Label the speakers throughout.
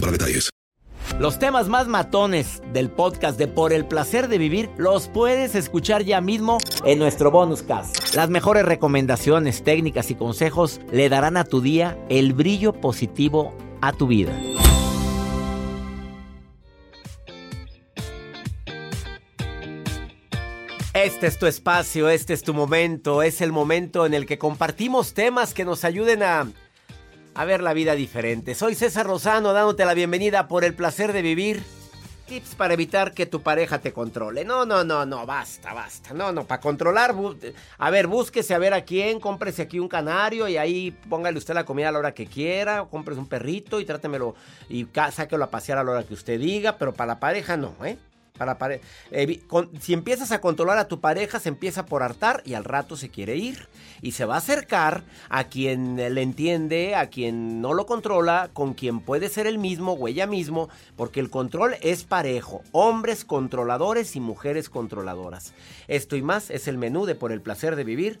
Speaker 1: para detalles.
Speaker 2: Los temas más matones del podcast de Por el placer de vivir los puedes escuchar ya mismo en nuestro bonus cast. Las mejores recomendaciones, técnicas y consejos le darán a tu día el brillo positivo a tu vida. Este es tu espacio, este es tu momento, es el momento en el que compartimos temas que nos ayuden a, a ver la vida diferente. Soy César Rosano dándote la bienvenida por el placer de vivir. Tips para evitar que tu pareja te controle. No, no, no, no, basta, basta. No, no, para controlar, a ver, búsquese a ver a quién, cómprese aquí un canario y ahí póngale usted la comida a la hora que quiera, cómprese un perrito y trátemelo y sáquelo a pasear a la hora que usted diga, pero para la pareja no, ¿eh? Para si empiezas a controlar a tu pareja, se empieza por hartar y al rato se quiere ir. Y se va a acercar a quien le entiende, a quien no lo controla, con quien puede ser el mismo o ella mismo, porque el control es parejo. Hombres controladores y mujeres controladoras. Esto y más es el menú de Por el placer de vivir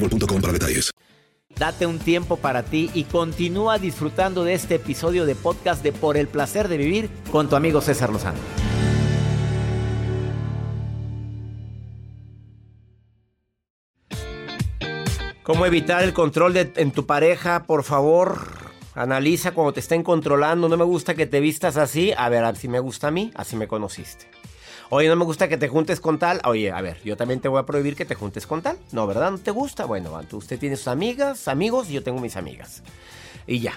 Speaker 1: boostmobile.com para detalles.
Speaker 2: Date un tiempo para ti y continúa disfrutando de este episodio de podcast de Por el placer de vivir con tu amigo César Lozano. ¿Cómo evitar el control de, en tu pareja? Por favor, analiza cuando te estén controlando. No me gusta que te vistas así. A ver, a ver si me gusta a mí, así me conociste. Oye, no me gusta que te juntes con tal. Oye, a ver, yo también te voy a prohibir que te juntes con tal. No, ¿verdad? ¿No te gusta? Bueno, usted tiene sus amigas, amigos y yo tengo mis amigas. Y ya.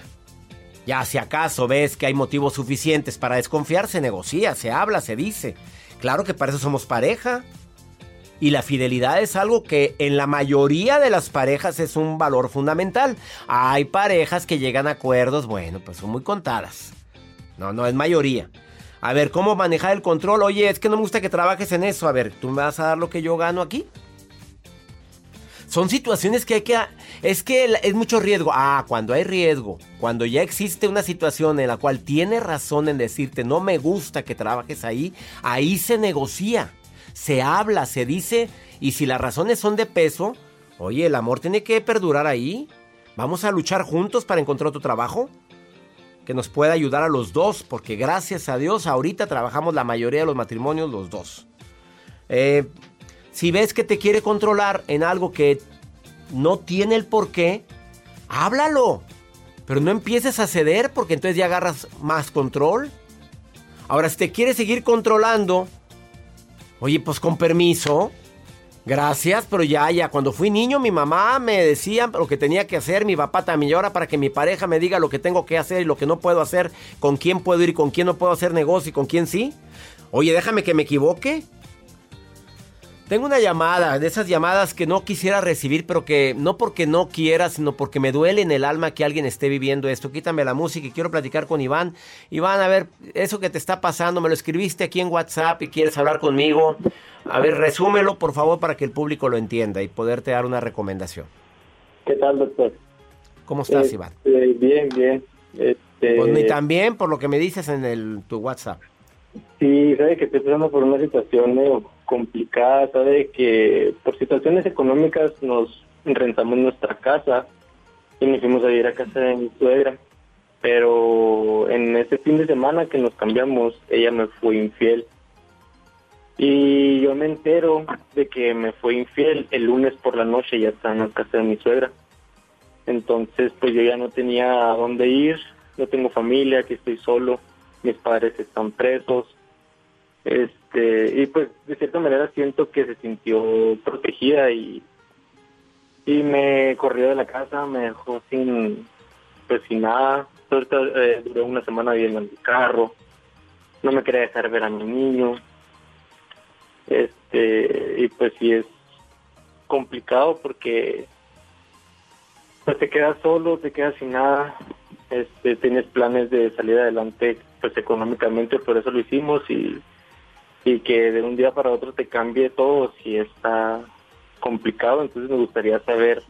Speaker 2: Ya, si acaso ves que hay motivos suficientes para desconfiar, se negocia, se habla, se dice. Claro que para eso somos pareja. Y la fidelidad es algo que en la mayoría de las parejas es un valor fundamental. Hay parejas que llegan a acuerdos, bueno, pues son muy contadas. No, no es mayoría. A ver, ¿cómo manejar el control? Oye, es que no me gusta que trabajes en eso. A ver, ¿tú me vas a dar lo que yo gano aquí? Son situaciones que hay que... Es que es mucho riesgo. Ah, cuando hay riesgo, cuando ya existe una situación en la cual tiene razón en decirte no me gusta que trabajes ahí, ahí se negocia, se habla, se dice, y si las razones son de peso, oye, el amor tiene que perdurar ahí. Vamos a luchar juntos para encontrar otro trabajo que nos pueda ayudar a los dos, porque gracias a Dios ahorita trabajamos la mayoría de los matrimonios los dos. Eh, si ves que te quiere controlar en algo que no tiene el por qué, háblalo. Pero no empieces a ceder porque entonces ya agarras más control. Ahora, si te quiere seguir controlando, oye, pues con permiso, Gracias, pero ya, ya, cuando fui niño mi mamá me decía lo que tenía que hacer, mi papá también, y ahora para que mi pareja me diga lo que tengo que hacer y lo que no puedo hacer, con quién puedo ir y con quién no puedo hacer negocio y con quién sí. Oye, déjame que me equivoque. Tengo una llamada, de esas llamadas que no quisiera recibir, pero que no porque no quiera, sino porque me duele en el alma que alguien esté viviendo esto. Quítame la música y quiero platicar con Iván. Iván, a ver, eso que te está pasando, me lo escribiste aquí en WhatsApp y quieres hablar conmigo. A ver, resúmelo, por favor, para que el público lo entienda y poderte dar una recomendación.
Speaker 3: ¿Qué tal, doctor?
Speaker 2: ¿Cómo estás, Iván?
Speaker 3: bien, bien. Este...
Speaker 2: Pues ni tan bien por lo que me dices en el, tu WhatsApp.
Speaker 3: Sí, sabe que estoy por una situación complicada, sabe que por situaciones económicas nos rentamos nuestra casa y nos fuimos a ir a casa de mi suegra. Pero en ese fin de semana que nos cambiamos, ella me fue infiel. Y yo me entero de que me fue infiel el lunes por la noche, ya está en la casa de mi suegra. Entonces, pues yo ya no tenía a dónde ir, no tengo familia, que estoy solo, mis padres están presos. Este, y pues de cierta manera siento que se sintió protegida y, y me corrió de la casa, me dejó sin, pues sin nada. Ahorita eh, duré una semana viviendo en mi carro, no me quería dejar ver a mi niño este, y pues sí es complicado porque pues te quedas solo, te quedas sin nada, este, tienes planes de salir adelante pues económicamente, por eso lo hicimos y, y que de un día para otro te cambie todo, si está complicado, entonces me gustaría saber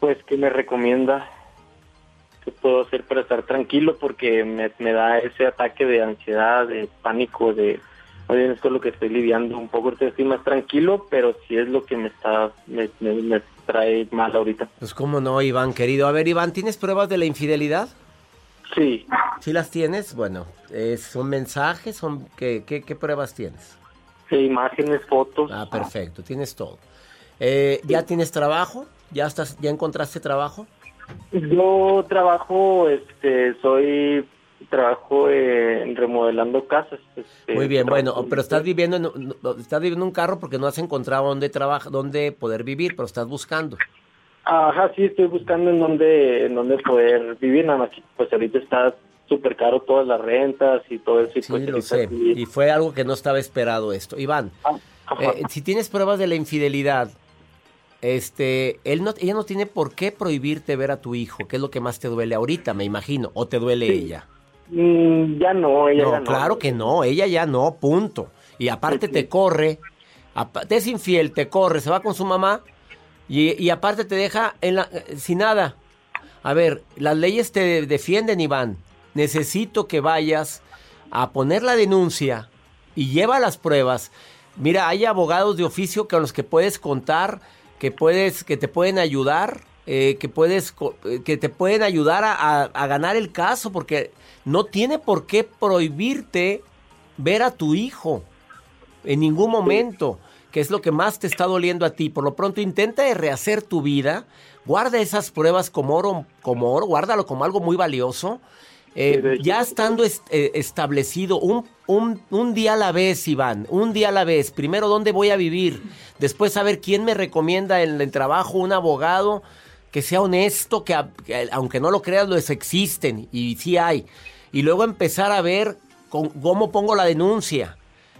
Speaker 3: pues qué me recomienda, qué puedo hacer para estar tranquilo porque me, me da ese ataque de ansiedad, de pánico, de Oye, es lo que estoy lidiando un poco, estoy más tranquilo, pero sí es lo que me está, me, trae mal ahorita.
Speaker 2: Pues cómo no, Iván, querido. A ver, Iván, ¿tienes pruebas de la infidelidad?
Speaker 3: Sí.
Speaker 2: ¿Sí las tienes? Bueno, ¿son mensajes? son ¿qué, qué, pruebas tienes?
Speaker 3: Sí, imágenes, fotos.
Speaker 2: Ah, perfecto, tienes todo. Eh, ¿Ya tienes trabajo? ¿Ya estás, ya encontraste trabajo?
Speaker 3: Yo trabajo, este, soy trabajo en remodelando casas.
Speaker 2: Este, Muy bien, bueno, pero estás viviendo en, estás viviendo un carro porque no has encontrado dónde trabajar, dónde poder vivir, pero estás buscando.
Speaker 3: Ajá, sí, estoy buscando en dónde, en dónde poder vivir, nada más que pues ahorita está súper caro todas las rentas y todo eso. Y
Speaker 2: sí, pues, lo sé, y fue algo que no estaba esperado esto. Iván, ah, eh, si tienes pruebas de la infidelidad, este, él no, ella no tiene por qué prohibirte ver a tu hijo, que es lo que más te duele ahorita, me imagino, o te duele ella.
Speaker 3: Mm, ya no, ella ya no.
Speaker 2: Claro que no, ella ya no, punto. Y aparte te corre, te es infiel, te corre, se va con su mamá y, aparte te deja en la, sin nada. A ver, las leyes te defienden, Iván. Necesito que vayas a poner la denuncia y lleva las pruebas. Mira, hay abogados de oficio con los que puedes contar, que puedes, que te pueden ayudar, eh, que puedes, eh, que te pueden ayudar a ganar el caso, porque no tiene por qué prohibirte ver a tu hijo en ningún momento, que es lo que más te está doliendo a ti. Por lo pronto intenta rehacer tu vida, guarda esas pruebas como oro, como oro, guárdalo como algo muy valioso. Eh, ya estando eh, establecido un, un, día a la vez, Iván, un día a la vez. Primero, ¿dónde voy a vivir? Después, saber quién me recomienda en el trabajo, un abogado que sea honesto, que, aunque no lo creas, los existen y sí hay y luego empezar a ver cómo pongo la denuncia.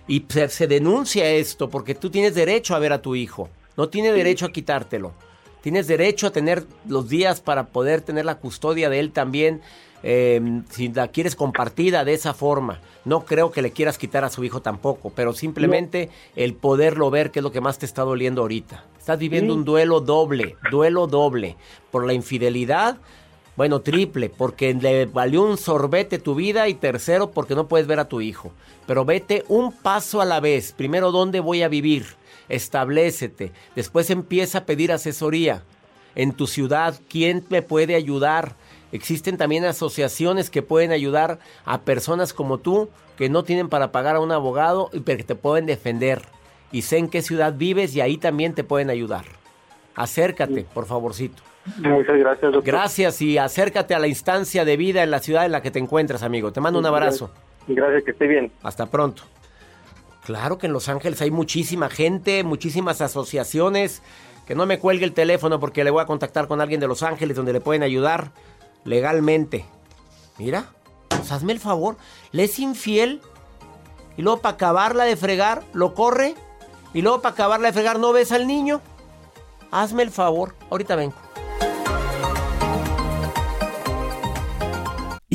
Speaker 2: Y se, denuncia esto porque tú tienes derecho a ver a tu hijo, no tiene derecho a quitártelo. Tienes derecho a tener los días para poder tener la custodia de él también, em, si la quieres compartida de esa forma. No creo que le quieras quitar a su hijo tampoco, pero simplemente el poderlo ver, que es lo que más te está doliendo ahorita. Estás viviendo un duelo doble, duelo doble, por la infidelidad bueno, triple, porque le valió un sorbete tu vida y tercero, porque no puedes ver a tu hijo. Pero vete un paso a la vez. Primero, ¿dónde voy a vivir? Establecete. Después empieza a pedir asesoría. En tu ciudad, ¿quién me puede ayudar? Existen también asociaciones que pueden ayudar a personas como tú que no tienen para pagar a un abogado y que te pueden defender. Y sé en qué ciudad vives y ahí también te pueden ayudar. Acércate, por favorcito.
Speaker 3: Muchas gracias, doctor.
Speaker 2: Gracias y acércate a la instancia de vida en la ciudad en la que te encuentras, amigo. Te mando un abrazo.
Speaker 3: Gracias, que esté bien.
Speaker 2: Hasta pronto. Claro que en Los Ángeles hay muchísima gente, muchísimas asociaciones. Que no me cuelgue el teléfono porque le voy a contactar con alguien de Los Ángeles donde le pueden ayudar legalmente. Mira, pues hazme el favor, le es infiel y luego para acabarla de fregar lo corre y luego para acabarla de fregar no ves al niño. Hazme el favor, ahorita vengo.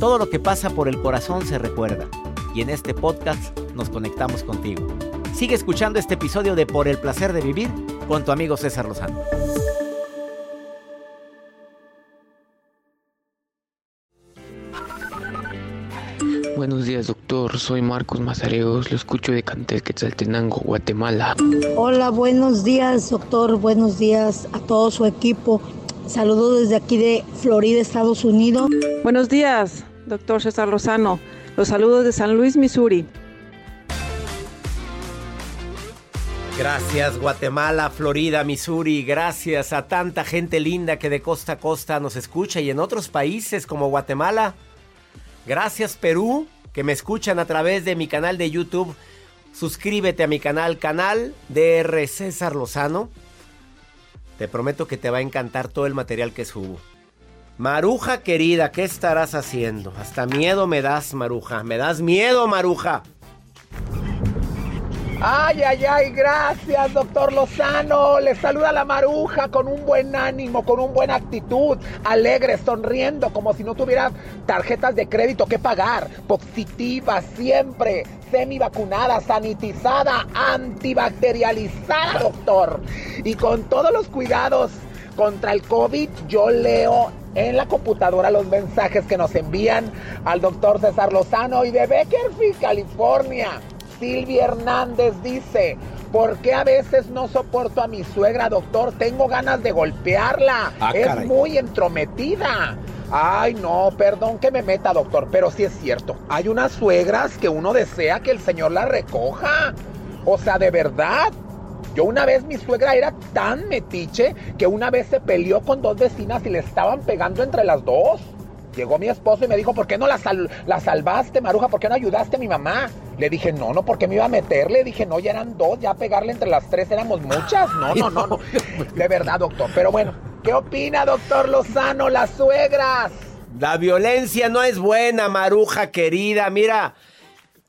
Speaker 2: Todo lo que pasa por el corazón se recuerda. Y en este podcast nos conectamos contigo. Sigue escuchando este episodio de Por el placer de vivir con tu amigo César Lozano.
Speaker 4: Buenos días, doctor. Soy Marcos Mazareos. Lo escucho de Cantel Quetzaltenango, Guatemala.
Speaker 5: Hola, buenos días, doctor. Buenos días a todo su equipo. Saludos desde aquí de Florida, Estados Unidos.
Speaker 6: Buenos días, doctor César Lozano. Los saludos de San Luis, Missouri.
Speaker 2: Gracias Guatemala, Florida, Missouri. Gracias a tanta gente linda que de costa a costa nos escucha y en otros países como Guatemala. Gracias Perú, que me escuchan a través de mi canal de YouTube. Suscríbete a mi canal, canal DR César Lozano. Te prometo que te va a encantar todo el material que subo. Maruja querida, ¿qué estarás haciendo? Hasta miedo me das, Maruja. Me das miedo, Maruja.
Speaker 7: Ay, ay, ay, gracias, doctor Lozano. Le saluda la maruja con un buen ánimo, con un buena actitud, alegre, sonriendo, como si no tuviera tarjetas de crédito que pagar. Positiva siempre, semi vacunada, sanitizada, antibacterializada, doctor. Y con todos los cuidados contra el COVID, yo leo en la computadora los mensajes que nos envían al doctor César Lozano y de Beckerfield, California. Silvia Hernández dice, ¿por qué a veces no soporto a mi suegra, doctor? Tengo ganas de golpearla.
Speaker 2: Ah,
Speaker 7: es
Speaker 2: caray.
Speaker 7: muy entrometida. Ay, no, perdón que me meta, doctor, pero sí es cierto. Hay unas suegras que uno desea que el Señor las recoja. O sea, de verdad. Yo una vez mi suegra era tan metiche que una vez se peleó con dos vecinas y le estaban pegando entre las dos. Llegó mi esposo y me dijo, ¿por qué no la, sal- la salvaste, Maruja? ¿Por qué no ayudaste a mi mamá? Le dije, no, no, porque me iba a meter. Le dije, no, ya eran dos, ya pegarle entre las tres éramos muchas. No, no, no, no. De verdad, doctor. Pero bueno, ¿qué opina, doctor Lozano, las suegras?
Speaker 2: La violencia no es buena, Maruja querida. Mira,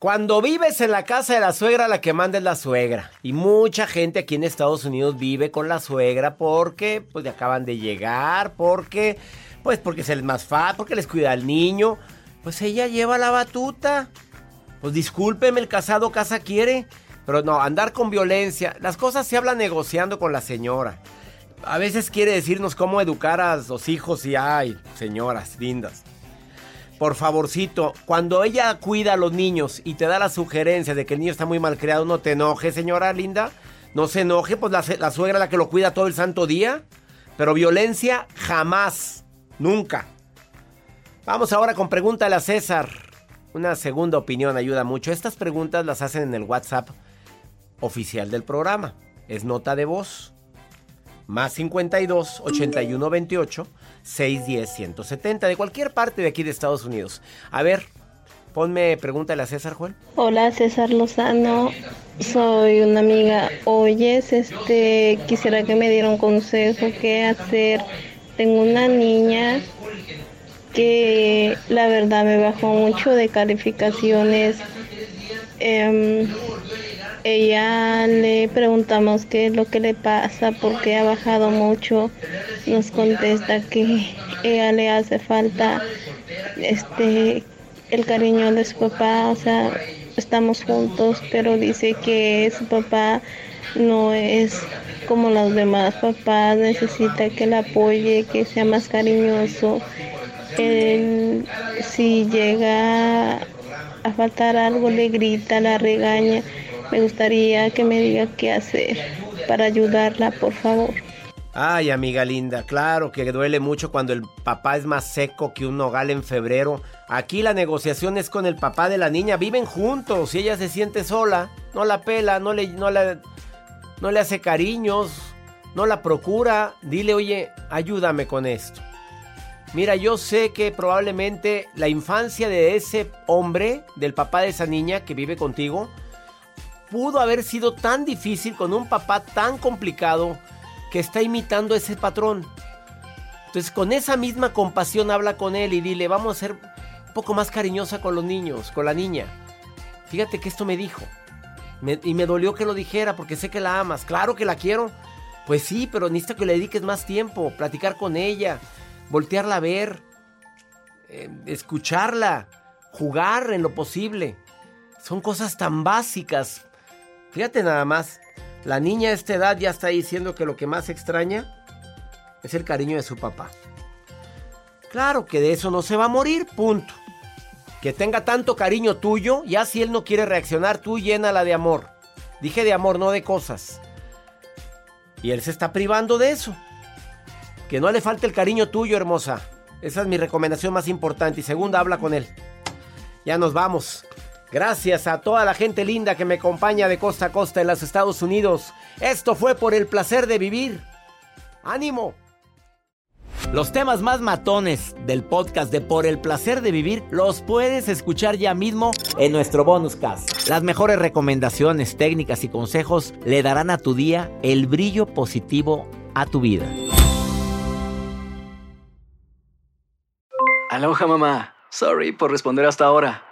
Speaker 2: cuando vives en la casa de la suegra, la que manda es la suegra. Y mucha gente aquí en Estados Unidos vive con la suegra porque pues acaban de llegar, porque pues porque es el más fácil, porque les cuida al niño. Pues ella lleva la batuta. Pues discúlpeme, el casado casa quiere. Pero no, andar con violencia. Las cosas se hablan negociando con la señora. A veces quiere decirnos cómo educar a los hijos y ay, señoras lindas. Por favorcito, cuando ella cuida a los niños y te da la sugerencia de que el niño está muy mal criado, no te enojes, señora linda. No se enoje, pues la, la suegra es la que lo cuida todo el santo día. Pero violencia jamás, nunca. Vamos ahora con pregúntale a César. Una segunda opinión ayuda mucho. Estas preguntas las hacen en el WhatsApp oficial del programa. Es nota de voz. Más 52 81 28 610 170 de cualquier parte de aquí de Estados Unidos. A ver, ponme pregúntale a César Juan.
Speaker 8: Hola César Lozano, soy una amiga. Oyes, este, quisiera que me diera un consejo qué hacer. Tengo una niña que la verdad me bajó mucho de calificaciones. em, ella le preguntamos qué es lo que le pasa, porque ha bajado mucho. Nos contesta que ella le hace falta este el cariño de su papá, o sea, estamos juntos, pero dice que su papá no es como los demás papás, necesita que la apoye, que sea más cariñoso. si llega a faltar algo, le grita, la regaña. Me gustaría que me diga qué hacer para ayudarla, por favor.
Speaker 2: Ay, amiga linda, claro que duele mucho cuando el papá es más seco que un nogal en febrero. Aquí la negociación es con el papá de la niña, viven juntos y ella se siente sola, no la pela, no le, no no le hace cariños, no la procura. Dile, oye, ayúdame con esto. Mira, yo sé que probablemente la infancia de ese hombre, del papá de esa niña que vive contigo, pudo haber sido tan difícil con un papá tan complicado que está imitando ese patrón. Entonces con esa misma compasión habla con él y dile, vamos a ser un poco más cariñosa con los niños, con la niña. Fíjate que esto me dijo. y me dolió que lo dijera porque sé que la amas. Claro que la quiero. Pues sí, pero necesito que le dediques más tiempo, platicar con ella, voltearla a ver, eh, escucharla, jugar en lo posible. Son cosas tan básicas. Fíjate nada más. La niña a esta edad ya está diciendo que lo que más extraña es el cariño de su papá. Claro que de eso no se va a morir, punto. Que tenga tanto cariño tuyo, ya si él no quiere reaccionar, tú llénala de amor. Dije de amor, no de cosas. Y él se está privando de eso. Que no le falte el cariño tuyo, hermosa. Esa es mi recomendación más importante. Y segunda, habla con él. Ya nos vamos. Gracias a toda la gente linda que me acompaña de costa a costa en los Estados Unidos. Esto fue por el placer de vivir. ¡Ánimo! Los temas más matones del podcast de Por el placer de vivir los puedes escuchar ya mismo en nuestro bonus cast. Las mejores recomendaciones, técnicas y consejos le darán a tu día el brillo positivo a tu vida.
Speaker 9: Aloha mamá. Sorry por responder hasta ahora.